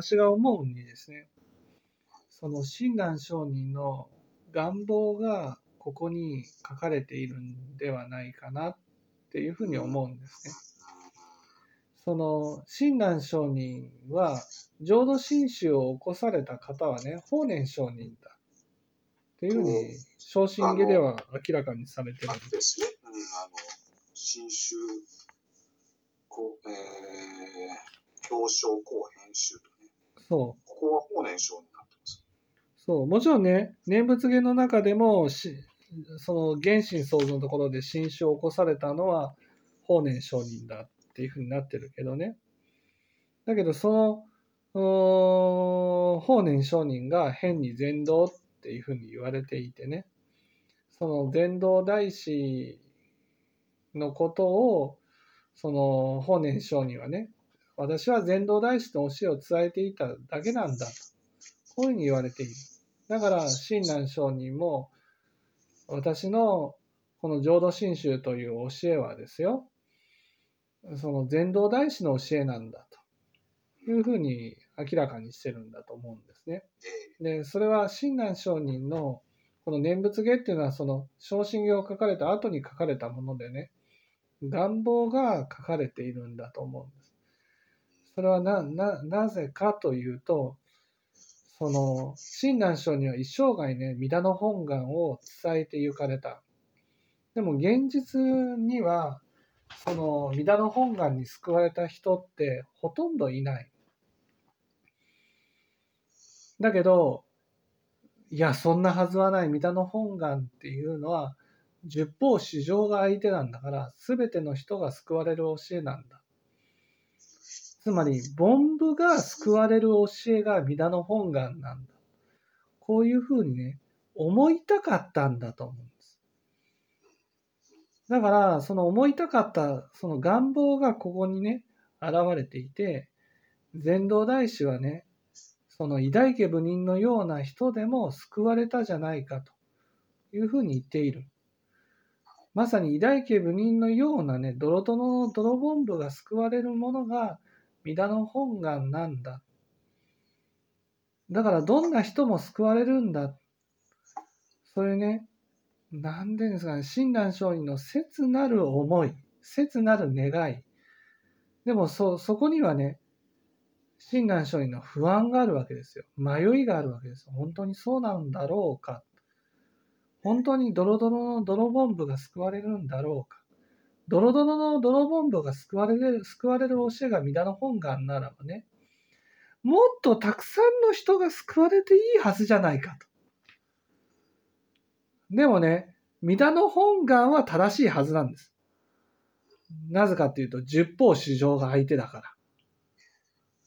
私が思うにですね、その親鸞上人の願望がここに書かれているんではないかなっていうふうに思うんですね。その親鸞上人は浄土真宗を起こされた方はね法然上人だっていうふうに昇進下では明らかにされてるんですね。うん、あの新宗こ、えー、表彰後編集と。そう。ここは法然上人になってます。そう、もちろんね、念仏芸の中でもし、その原神創造のところで新種を起こされたのは法然上人だっていうふうになってるけどね。だけど、その、法然上人が変に禅道っていうふうに言われていてね。その禅道大師のことを、その法然上人はね、私は禅道大師の教えを伝えていただけなんだと。こういうふうに言われている。だから、親鸞上人も、私のこの浄土真宗という教えはですよ、その禅道大師の教えなんだというふうに明らかにしてるんだと思うんですね。で、それは親鸞上人のこの念仏芸っていうのはその昇進芸を書かれた後に書かれたものでね、願望が書かれているんだと思うんです。それはな、な、なぜかというと、その、親鸞上には一生涯ね、弥陀の本願を伝えて行かれた。でも現実には、その、弥陀の本願に救われた人ってほとんどいない。だけど、いや、そんなはずはない。弥陀の本願っていうのは、十方市場が相手なんだから、すべての人が救われる教えなんだ。つまり、凡夫が救われる教えが弥陀の本願なんだ。こういうふうにね、思いたかったんだと思うんです。だから、その思いたかった、その願望がここにね、現れていて、禅道大師はね、その偉大家部人のような人でも救われたじゃないかというふうに言っている。まさに偉大家部人のようなね、ドロドロの泥ボンブが救われるものが弥陀の本願なんだ。だからどんな人も救われるんだ。そういうね、なんでですかね、親鸞上人の切なる思い、切なる願い。でもそ、そこにはね、親鸞上人の不安があるわけですよ。迷いがあるわけですよ。本当にそうなんだろうか。本当にドロドロの泥ボンブが救われるんだろうか。ドロドロの泥ボンブが救われる、救われる教えが皆の本願ならばね、もっとたくさんの人が救われていいはずじゃないかと。でもね、皆の本願は正しいはずなんです。なぜかっていうと、十方主情が相手だから。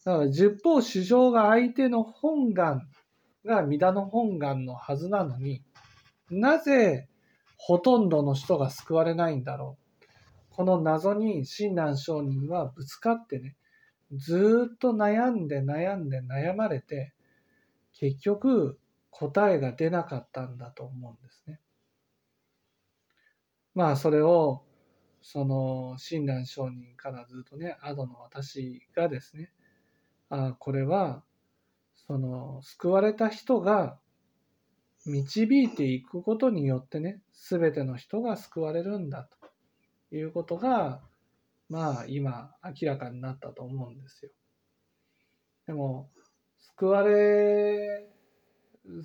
だから十方主情が相手の本願が弥陀の本願のはずなのに、なぜほとんどの人が救われないんだろう。この謎に親鸞上人はぶつかってね、ずっと悩んで悩んで悩まれて、結局答えが出なかったんだと思うんですね。まあそれをその親鸞上人からずっとね、アドの私がですね、あこれはその救われた人が導いていくことによってね全ての人が救われるんだということがまあ今明らかになったと思うんですよ。でも救われ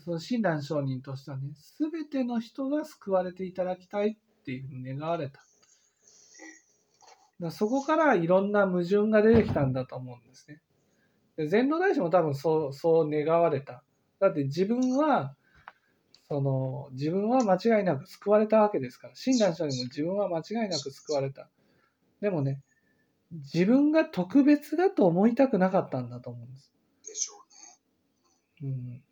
その親鸞上人としてはね全ての人が救われていただきたいっていうふうに願われた。そこからいろんな矛盾が出てきたんだと思うんですね。禅道大師も多分そう、そう願われた。だって自分は、その、自分は間違いなく救われたわけですから、親鸞上人も自分は間違いなく救われた。でもね、自分が特別だと思いたくなかったんだと思うんです。でしょうね。うん。